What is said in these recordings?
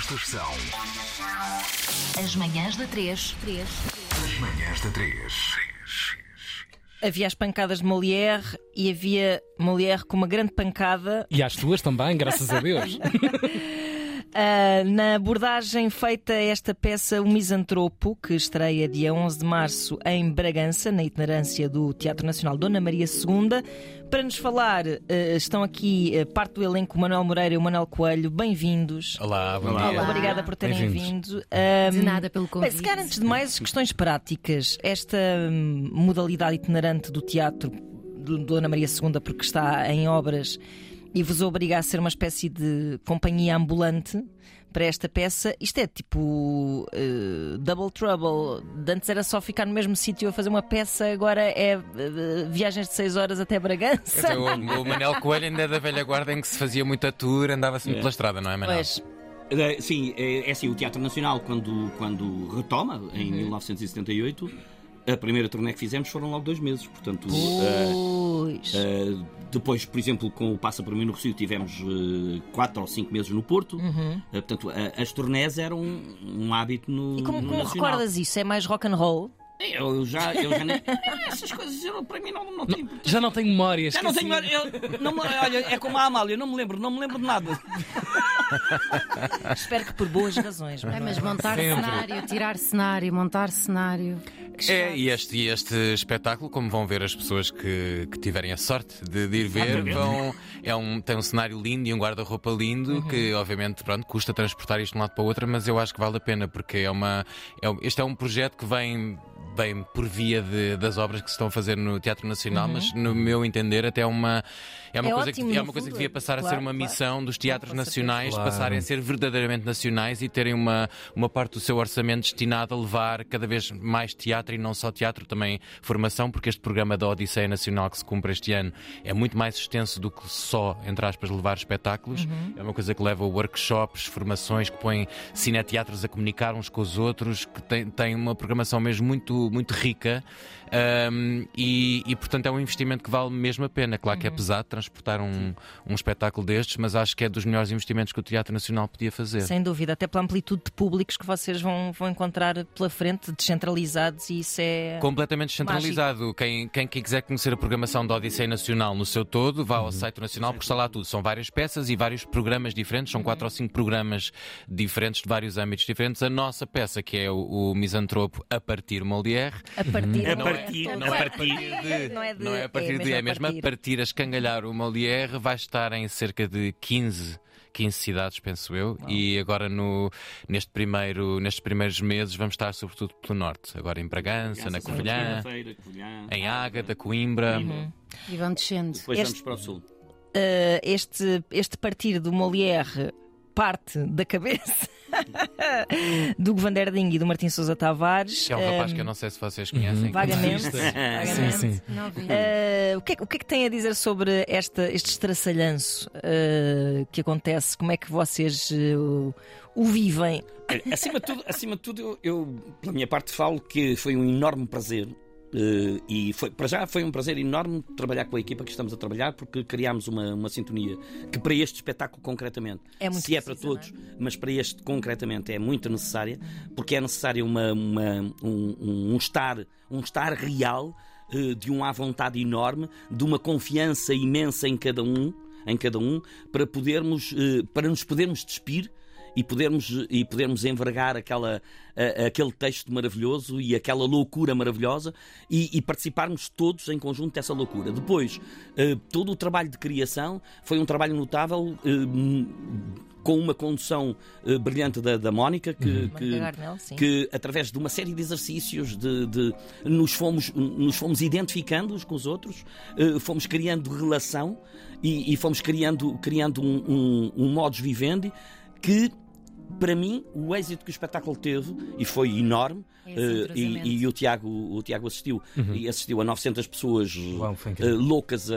Estas são As manhãs da 3. as manhãs da 3. Havia as pancadas de Molière e havia Molière com uma grande pancada E às tuas também, graças a Deus. ah, na abordagem feita a esta peça O Misantropo, que estreia dia 11 de março em Bragança, na itinerância do Teatro Nacional Dona Maria II. Para nos falar, ah, estão aqui ah, parte do elenco Manuel Moreira e o Manuel Coelho. Bem-vindos. Olá, bom Olá. Obrigada por terem vindo. Ah, De nada pelo Bem, convite. se calhar, antes de mais, questões práticas. Esta hum, modalidade itinerante do teatro do Dona Maria II, porque está em obras e vos obriga a ser uma espécie de companhia ambulante para esta peça, isto é tipo eh, Double Trouble. De Antes era só ficar no mesmo sítio a fazer uma peça, agora é eh, viagens de 6 horas até Bragança. Dizer, o, o Manel Coelho ainda é da velha guarda em que se fazia muita tour, andava sempre pela estrada, não é, Manel? Pois, Eh, Sim, é, é assim, o Teatro Nacional, quando, quando retoma, em 1978, a primeira turnê que fizemos foram logo dois meses. Portanto, eh, pois. eh, depois, por exemplo, com o Passa por mim no Recio, tivemos eh, quatro ou cinco meses no Porto. Eh, portanto, as turnés eram um, um hábito no. E como, no como recordas isso? É mais rock and roll? Eu já, eu já nem. Essas coisas eu, para mim não, não tem. Já não tenho memórias. Já não tenho. Eu, não olha, é como a Amália, não me lembro, não me lembro de nada. Espero que por boas razões. É, mas montar Sempre. cenário, tirar cenário, montar cenário. É, e este, e este espetáculo, como vão ver as pessoas que, que tiverem a sorte de, de ir ver, vão, é um, tem um cenário lindo e um guarda-roupa lindo que, obviamente, pronto, custa transportar isto de um lado para o outro, mas eu acho que vale a pena porque é uma, é, este é um projeto que vem. Vem por via de- das obras que se estão a fazer no Teatro Nacional, mas no meu entender, até é uma, é uma, É coisa, ótimo, que, é uma coisa que devia passar a Claro, ser uma claro. missão dos teatros nacionais, Claro. passarem a ser verdadeiramente nacionais e terem uma, uma parte do seu orçamento destinada a levar cada vez mais teatro e não só teatro, também formação, porque este programa da Odisseia Nacional que se cumpre este ano é muito mais extenso do que só, entre aspas, levar espetáculos. É uma coisa que leva a workshops, formações, que põe cineteatros a comunicar uns com os outros, que tem, tem uma programação mesmo muito, muito rica. Um, e, e, portanto é um investimento que vale mesmo a pena. Claro que é pesado transportar um, um espetáculo destes, mas acho que é dos melhores investimentos que o Teatro Nacional podia fazer. Sem dúvida, até pela amplitude de públicos que vocês vão, vão encontrar pela frente, descentralizados, e isso é. Completamente descentralizado. Quem, quem, quem quiser conhecer a programação da Odisseia Nacional no seu todo, vá ao site nacional, porque está lá tudo. São várias peças e vários programas diferentes, são quatro ou cinco programas diferentes de vários âmbitos diferentes. A nossa peça, que é o, o Misantropo a partir Molière, A partir, A não partir, é, não a é partir de, Não é de- não é a partir é de, mesmo é a mesmo a partir. partir a escangalhar o Molière, vai estar em cerca de 15 15 cidades, penso eu, e agora no, neste primeiro, nestes primeiros meses vamos estar sobretudo pelo norte, agora em Bragança, na Covilhã, Feira, Covilhã. em Ágata, Coimbra. E vão descendo. Depois Este- vamos para o sul. Uh, este, este partir do Molière parte da cabeça do Govanderding e do Martim Sousa Tavares. Que é um rapaz Um, que eu não sei se vocês conhecem. Vagamente. Sim, vagamente. sim. Não vi. Uh, o, que é, que- o que é que tem a dizer sobre esta, este estraçalhanço uh, que acontece? Como é que vocês uh, o vivem? Acima de tudo, acima de tudo eu, eu, pela minha parte, falo que foi um enorme prazer. Eh, e foi, para já foi um prazer enorme trabalhar com a equipa que estamos a trabalhar porque criámos uma, uma sintonia que para este espetáculo concretamente É se é para precisa, todos, mas para este concretamente é muito necessária porque é necessário uma, uma- um, um- estar um estar real eh, de um à vontade enorme de uma confiança imensa em cada um em cada um para podermos eh, para nos podermos despir e podermos, e podermos envergar aquela, a- aquele texto maravilhoso e aquela loucura maravilhosa e, e participarmos todos em conjunto dessa loucura. Depois, eh, todo o trabalho de criação foi um trabalho notável. eh, com uma condução eh, brilhante da, da Mónica, que, que, Mónica Garnel, que através de uma série de exercícios de, de- nos, fomos, nos fomos identificando uns com os outros, eh, fomos criando relação e, e fomos criando, criando um, um, um modus vivendi que para mim, o êxito que o espetáculo teve, e foi enorme, É esse eh, e, e o, Tiago, o Tiago assistiu, e assistiu a 900 pessoas Uau, foi eh, loucas a,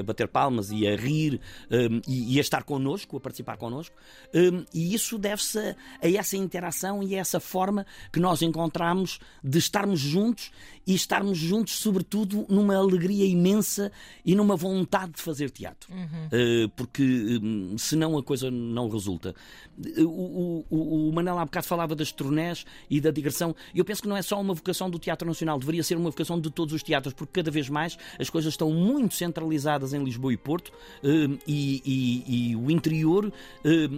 a bater palmas e a rir um, e, e a estar connosco, a participar connosco, um, e isso deve-se a, a essa interação e a essa forma que nós encontramos de estarmos juntos e estarmos juntos, sobretudo, numa alegria imensa e numa vontade de fazer teatro. Uh, porque um, senão a coisa não resulta. Uh, O, o, o, o Manel há bocado falava das turnés e da digressão. Eu penso que não é só uma vocação do Teatro Nacional, deveria ser uma vocação de todos os teatros, porque cada vez mais as coisas estão muito centralizadas em Lisboa e Porto eh, e, e- e o interior eh,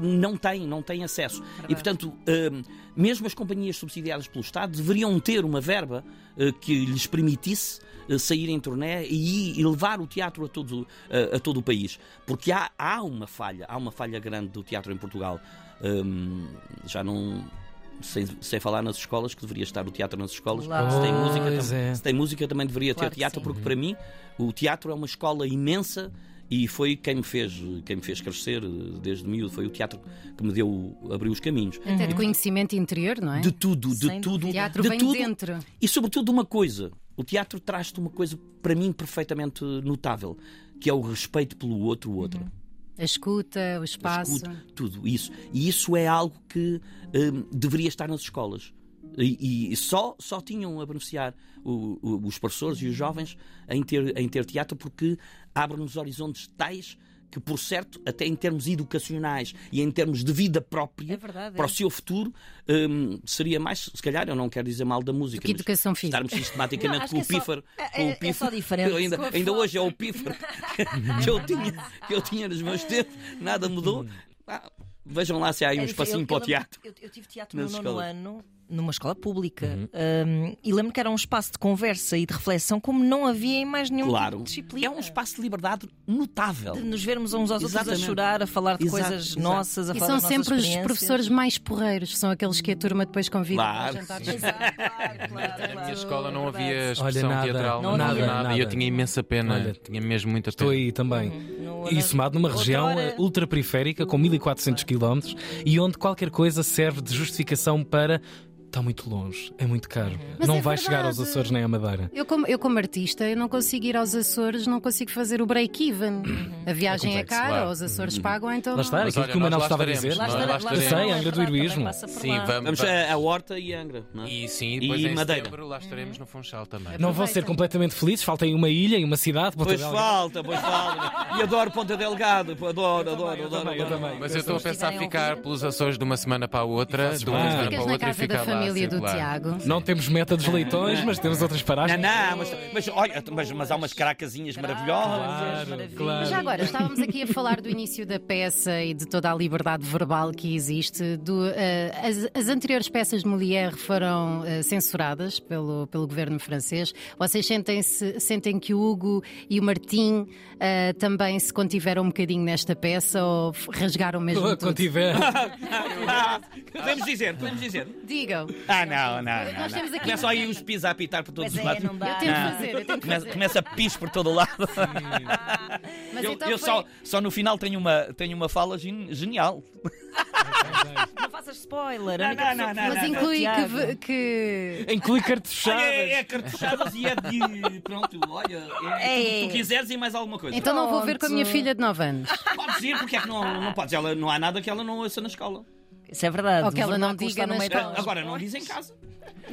não tem, não tem acesso. E portanto, eh, mesmo as companhias subsidiadas pelo Estado deveriam ter uma verba que lhes permitisse sair em turnê e, levar o teatro a todo, a, a todo o país. Porque há, há uma falha, há uma falha grande do teatro em Portugal. Hum, já não. Sem, sem falar nas escolas, que deveria estar o teatro nas escolas. Claro. Se, tem música, tam- é. se tem música, também deveria Claro ter teatro, porque para mim o teatro é uma escola imensa e foi quem me fez, quem me fez crescer eh, desde miúdo. Foi o teatro que me deu, abriu os caminhos. Até de conhecimento interior, não é? De tudo, de Sem tudo. O teatro de vem tudo. dentro. E sobretudo uma coisa, o teatro traz-te uma coisa para mim perfeitamente notável, que é o respeito pelo outro o outro. A escuta, o espaço. escuta, tudo isso. E isso é algo que hum, deveria estar nas escolas. E, e só, só tinham a beneficiar o- o- os professores e os jovens em ter, em ter teatro porque abre-nos horizontes tais que, por certo, até em termos educacionais e em termos de vida própria, É verdade, para é. o seu futuro, hum, seria mais, se calhar, eu não quero dizer mal da música, que mas educação física. estarmos sistematicamente Não, com o que é só- pífaro. é- com o é- é pífaro. só diferente. Eu ainda, ainda hoje é o pífaro que eu tinha, que eu tinha nos meus tempos, nada mudou. Ah, vejam lá se há aí um É espacinho diferente. para o Eu- eu teatro. Eu, eu tive teatro no nono ano, numa escola pública. Um, e lembro que era um espaço de conversa e de reflexão como não havia em mais nenhum Claro. tipo de disciplina. É um espaço de liberdade notável. De nos vermos uns aos outros Exatamente. a chorar, a falar de Exato, coisas exato. nossas, a E falar são das nossas sempre os professores mais porreiros, são aqueles que a turma depois convida Claro. para jantar. Exato, claro, claro, Na claro. minha escola não havia expressão nada, teatral, não havia nada. nada. E eu tinha imensa pena. Olha, tinha mesmo muita Estou pena. aí também. No- E somado numa região ultraperiférica com 1400 km e onde qualquer coisa serve de justificação para. Está muito longe, é muito caro. Mas não é vai chegar aos verdade. Açores nem à Madeira. Eu como, eu, como artista, eu não consigo ir aos Açores, não consigo fazer o break-even. A viagem é, complexo, cara, claro. os Açores pagam, então. Lá está, não- aquilo que o Manuel estava a dizer. Lá estará- lá Sei, é Angra do verdade, Heroísmo. Sim, vamos. Vamos a, a Horta e a Angra. Não é? E sim, E depois em Madeira. setembro lá estaremos no Funchal também. Não vão ser completamente felizes, falta aí uma ilha e uma cidade. Ponta Pois falta, pois falta. E adoro Ponta Delgado. Adoro, adoro, adoro. Mas eu estou a pensar ficar pelos Açores de uma semana para a outra, de uma semana para a outra e ficar lá família do. Tiago. Não temos meta dos leitões, mas temos outras Não, paragens. não, mas, mas olha, mas, mas há umas caracazinhas maravilhosas. Claro, claro. Mas já agora, estávamos aqui a falar do início da peça e de toda a liberdade verbal que existe. Do, eh, as, as anteriores peças de Molière foram eh, censuradas pelo, pelo governo francês. Vocês sentem-se, sentem que o Hugo e o Martim eh, também se contiveram um bocadinho nesta peça ou rasgaram mesmo. Ah, podemos dizer, podemos dizer. Digam. Ah, não, não, não. Não. aqui Começa aí os pis a apitar por todos os é, lados. não dá. Eu tento Ah. fazer, eu tento Começa, fazer. começa pis por todo o lado. Mas Eu, então eu foi- só, só no final tenho uma, tenho uma fala gen- genial. Não faças spoiler. a Não, não, não, que não, Mas é inclui que, que Inclui Olha, cartuchadas. é, é cartuchadas e é de. Pronto, olha. É, É. que tu quiseres e mais alguma coisa. Então não vou ver com a minha filha de 9 anos. Podes ir, porque é que não, não podes? Ela, não há nada que ela não ouça na escola. Isso é verdade. Ou que ela não diga na meio escola. Agora, não diz em casa.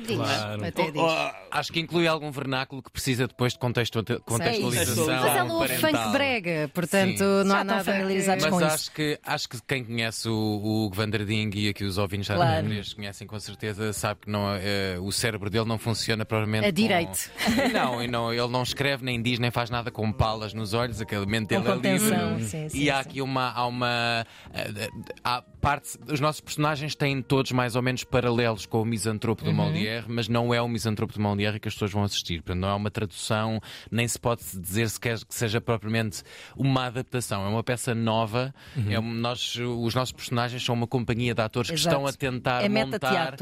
Diz, Claro. até diz. Oh, Acho que inclui algum vernáculo que precisa depois de contexto- contextualização. Mas ela ouve parental. funk brega, portanto Sim. não Já há estão nada. familiarizados que- com Mas isso. acho que, acho que quem conhece o, o Vanderding e aqui os ouvintes já Claro. conhecem com certeza, sabe que não, eh, o cérebro dele não funciona provavelmente. A com- direito. Não, e não, ele não escreve, nem diz, nem faz nada com palas nos olhos, aquele mente Com dele é livre. sim, sim, e há sim. aqui uma. Há uma eh, há parte, os nossos personagens têm todos mais ou menos paralelos com o misantropo Uhum. do Molière, mas não é o misantropo do Molière que as pessoas vão assistir. Portanto, não é uma tradução, nem se pode dizer sequer que seja propriamente uma adaptação. É uma peça nova. É um- nós, os nossos personagens são uma companhia de atores que Exato. estão a tentar É montar.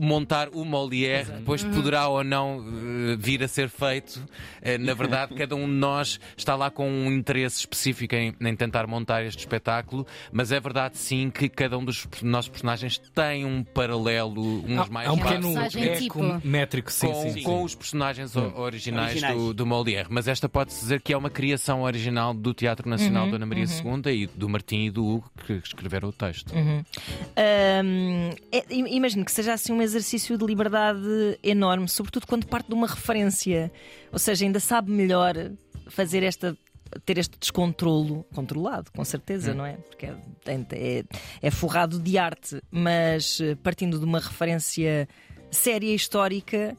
Montar o Molière, depois poderá ou não eh, vir a ser feito. Eh, na verdade, cada um de nós está lá com um interesse específico em, em tentar montar este espetáculo, mas é verdade sim que cada um dos nossos personagens tem um paralelo, uns mais Há um pequeno eco tipo. métrico, sim, com, sim. com os personagens originais, Originais. Do, do Molière. Mas esta pode-se dizer que é uma criação original do Teatro Nacional Uhum, Dona Maria II e do Martim e do Hugo que escreveram o texto. Uhum. Hum, é- im- imagino que seja assim um exercício de liberdade enorme, sobretudo quando parte de uma referência, ou seja, ainda sabe melhor fazer esta ter este descontrolo controlado, com certeza, não é? Porque é, é, é forrado de arte, mas eh, partindo de uma referência séria histórica.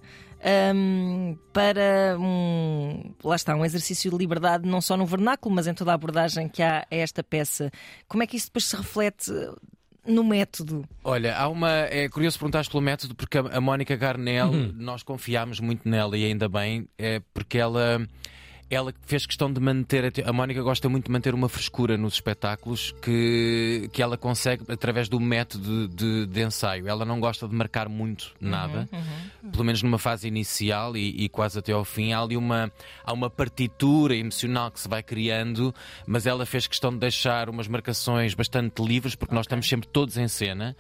Um, para um, lá está, um exercício de liberdade não só no vernáculo, mas em toda a abordagem que há a esta peça. Como é que isso depois se reflete no método? Olha, há uma. É curioso perguntar pelo método, porque a, a Mónica Garnel, Uhum. nós confiámos muito nela e ainda bem, é porque ela. Ela fez questão de manter. a Mónica gosta muito de manter uma frescura nos espetáculos que, que ela consegue através do método de, de ensaio. Ela não gosta de marcar muito nada, pelo menos numa fase inicial e, e quase até ao fim. Há ali uma, há uma partitura emocional que se vai criando, mas ela fez questão de deixar umas marcações bastante livres, porque nós estamos sempre todos em cena.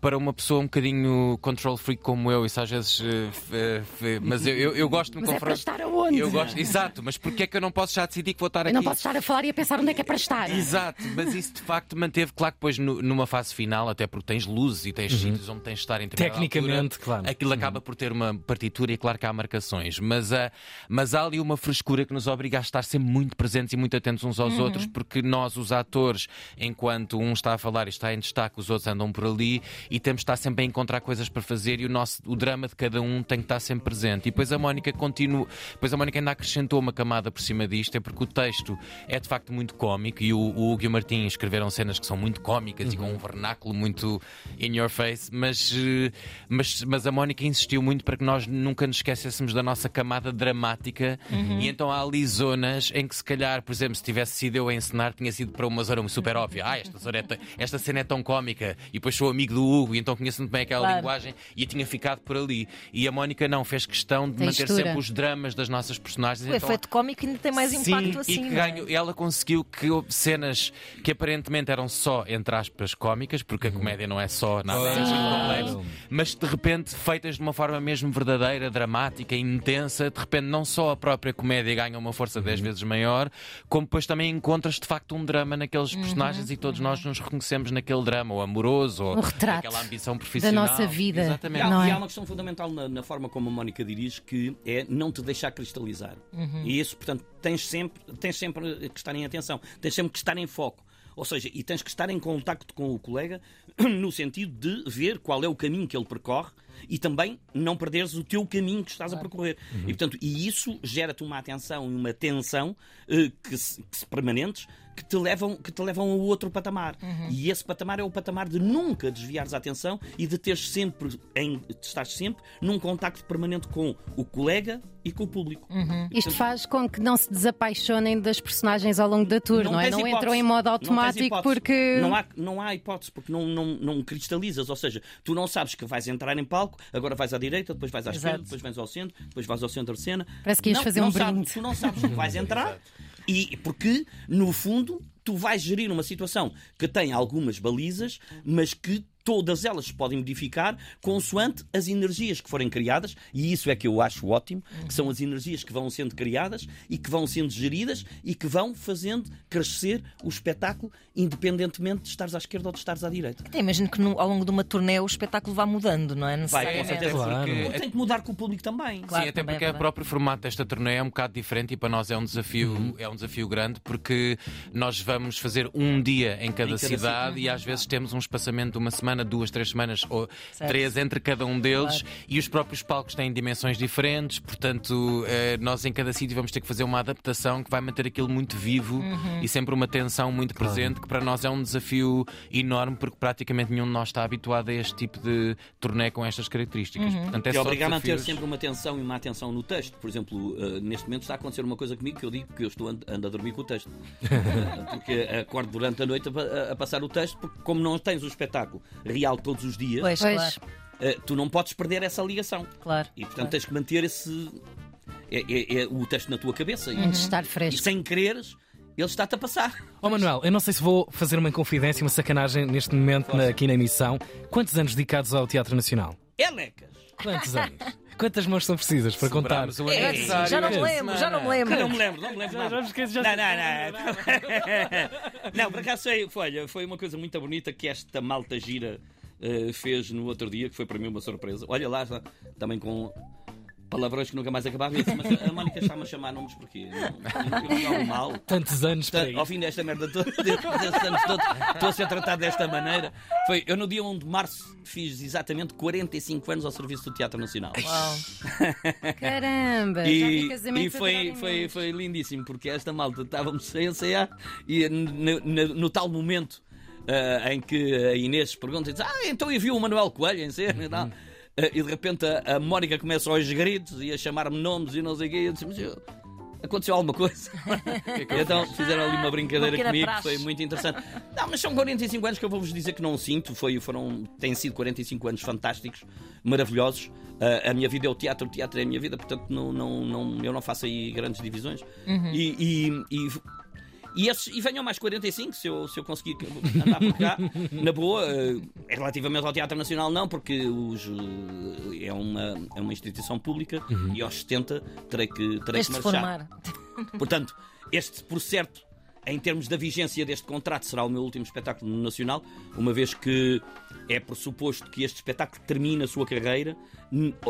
Para uma pessoa um bocadinho control freak como eu, isso às vezes. eh, mas eu, eu, eu gosto de me Mas é para confrontar. estar aonde? Eu gosto, exato, mas porquê é que eu não posso já decidir que vou estar Eu aqui? não posso estar a falar e a pensar onde é que é para estar. Exato, mas isso de facto manteve, claro que depois numa fase final, até porque tens luzes e tens sítios onde tens de estar em Uhum. Tecnicamente, altura, claro. Uhum. Aquilo acaba por ter uma partitura e claro que há marcações, mas, há- mas há ali uma frescura que nos obriga a estar sempre muito presentes e muito atentos uns aos Uhum. outros, porque nós, os atores, enquanto um está a falar e está em destaque, os outros andam por ali e temos de estar sempre a encontrar coisas para fazer e o, nosso, o drama de cada um tem que estar sempre presente. E depois a Mónica continua, depois a Mónica ainda acrescentou uma camada por cima disto, é porque o texto é de facto muito cómico e o, o Hugo e o Martim escreveram cenas que são muito cómicas e com um vernáculo muito in your face, mas, eh, mas, mas a Mónica insistiu muito para que nós nunca nos esquecêssemos da nossa camada dramática e então há ali zonas em que se calhar, por exemplo, se tivesse sido eu a encenar, tinha sido para uma zona super óbvia. Ah, esta, zona é esta cena é tão cómica e depois sou amigo do Hugo e então conheço muito bem aquela Claro. linguagem e tinha ficado por ali. E a Mónica não, fez questão de manter sempre os dramas das nossas personagens. O Então, efeito cómico ainda tem mais Sim, impacto assim. e que é? ganho, ela conseguiu que houve cenas que aparentemente eram só, entre aspas, cómicas, porque a comédia não é só nada Claro. complexo, mas de repente feitas de uma forma mesmo verdadeira, dramática, intensa, de repente não só a própria comédia ganha uma força 10 vezes maior, como depois também encontras de facto um drama naqueles personagens e todos nós nos reconhecemos naquele drama, ou amoroso, ou Um retrato aquela ambição profissional. nossa vida. E Exatamente. há, Não e é? há uma questão fundamental na, na forma como a Mónica dirige que é não te deixar cristalizar. E isso, portanto, tens sempre, tens sempre que estar em atenção, tens sempre que estar em foco. Ou seja, e tens que estar em contacto com o colega no sentido de ver qual é o caminho que ele percorre e também não perderes o teu caminho que estás a percorrer. E, portanto, e isso gera-te uma atenção e uma tensão eh, que, se, que se permanentes que te levam, que te levam a outro patamar. E esse patamar é o patamar de nunca desviares a atenção e de teres sempre, em, de estares sempre num contacto permanente com o colega e com o público. E, Isto faz com que não se desapaixonem das personagens ao longo da tour, não, é? tens Não hipótese. entram em modo Não automático hipótese. porque. Não há, não há hipótese, porque não, não, não cristalizas. Ou seja, tu não sabes que vais entrar em palco, agora vais à direita, depois vais à Exato. esquerda, depois vais ao centro, depois vais ao centro de cena. Parece que ias não, fazer não um sabes, brinde. Tu não sabes que vais entrar e porque, no fundo, tu vais gerir uma situação que tem algumas balizas, mas que todas elas se podem modificar consoante as energias que forem criadas, e isso é que eu acho ótimo, que são as energias que vão sendo criadas e que vão sendo geridas e que vão fazendo crescer o espetáculo, independentemente de estares à esquerda ou de estares à direita. Até imagino que no- ao longo de uma turnê o espetáculo vá mudando, não é? Vai, com certeza. Claro. Porque- Tem que mudar com o público também. Claro, Sim, até também é porque o verdade. próprio formato desta turnê é um bocado diferente e para nós é um desafio, Uhum. é um desafio grande porque nós vamos fazer um dia em cada, cada cidade e às vezes temos um espaçamento de uma semana, duas, três semanas ou Certo. três entre cada um deles e os próprios palcos têm dimensões diferentes, portanto, eh, nós em cada sítio vamos ter que fazer uma adaptação que vai manter aquilo muito vivo Uhum. e sempre uma tensão muito presente, que para nós é um desafio enorme porque praticamente nenhum de nós está habituado a este tipo de turnê com estas características. Uhum. Portanto, é que só obriga a manter desafios. sempre uma atenção e uma atenção no texto. Por exemplo, eh, neste momento está a acontecer uma coisa comigo que eu digo que eu estou ando, ando a dormir com o texto. Porque acordo durante a noite a, a passar o texto, porque como não tens o espetáculo real todos os dias, Pois, Pois. claro, eh, tu não podes perder essa ligação. claro. E portanto tens que manter esse. É, é- é o texto na tua cabeça. E, de estar e fresco. sem quereres, ele está-te a passar. Ó Manuel, eu não sei se vou fazer uma confidência, uma sacanagem neste momento na- aqui na emissão. Quantos anos dedicados ao Teatro Nacional? Elecas! Quantos anos? Quantas mãos são precisas para contar? O É, aniversário já não me lembro, já não me lembro. Não me lembro, não me lembro. já me esqueci, já- Não, não, não. Não, por acaso foi, foi, olha, foi uma coisa muito bonita que esta malta gira eh, fez no outro dia, que foi para mim uma surpresa. Olha lá, também com palavrões que nunca mais acabavam. Eu disse, Mas a Mónica está-me a chamar nomes porquê? Não, eu não algo mal. Tantos anos para ao fim desta merda toda, destes anos todos, estou a ser tratado desta maneira. Foi, eu no dia 1 de março fiz exatamente 45 anos ao serviço do Teatro Nacional. Uau. Caramba, E, e foi, foi, foi lindíssimo, porque esta malta estávamos sem ensaiar e no, no- no tal momento ah, em que a Inês pergunta, diz, ah, então eu vi o Manuel Coelho em cena e tal. Ah, e de repente a, a Mónica começa aos gritos e a chamar-me nomes e não sei o quê. E eu disse, mas eu- aconteceu alguma coisa? então fizeram ali uma brincadeira Uma comigo, praxe. foi muito interessante. Não, mas são 45 anos que eu vou-vos dizer que não sinto. Foi, foram, têm sido 45 anos fantásticos, maravilhosos. Ah, a minha vida é o teatro, o teatro é a minha vida, portanto não, não, não, eu não faço aí grandes divisões. E, e, e, e, esses- e venham mais 45 se eu, se eu conseguir andar por cá, na boa. eh, relativamente ao Teatro Nacional, não, porque os, eh, é, uma, é uma instituição pública e aos 70 terei que, terei que marchar. formar. Portanto, este, por certo, em termos da vigência deste contrato, será o meu último espetáculo no Nacional, uma vez que é pressuposto que este espetáculo termine a sua carreira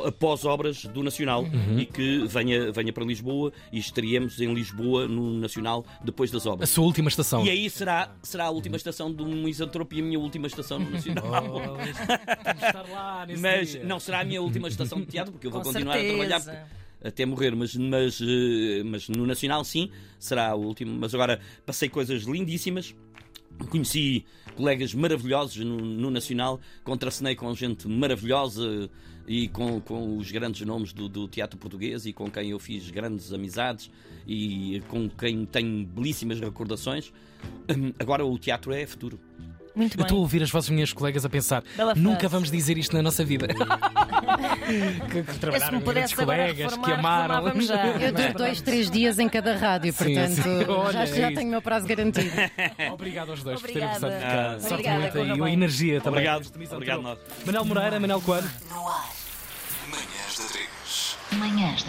após obras do Nacional e que venha, venha para Lisboa e estaríamos em Lisboa no Nacional depois das A obras. sua última estação. E aí será, será a última estação do Misantropo e a minha última estação no Nacional. Oh, estar lá nesse Mas dia. não será a minha última estação de teatro, porque eu vou Com continuar a trabalhar certeza. Até morrer, mas, mas, eh, mas no Nacional sim, será o último. Mas agora passei coisas lindíssimas. Conheci colegas maravilhosos no, no Nacional, contracenei com gente maravilhosa e com, com os grandes nomes do, do teatro português e com quem eu fiz grandes amizades e com quem tenho belíssimas recordações. Agora o teatro é futuro. Muito Eu estou a ouvir as vossas minhas colegas a pensar: Bela nunca frase. vamos dizer isto na nossa vida. que, que trabalharam grandes colegas, reformar, que amaram. já. Eu dou dois, três dias em cada rádio, Sim, portanto sim. Olha, já, já tenho o meu prazo garantido. Obrigado aos dois Obrigada. por terem passado cá. Ah, Sorte muita corra e a bem. energia também. Obrigado. Obrigado, nós. Manel Moreira, Manel Coelho. Manhãs da 3. Manhãs da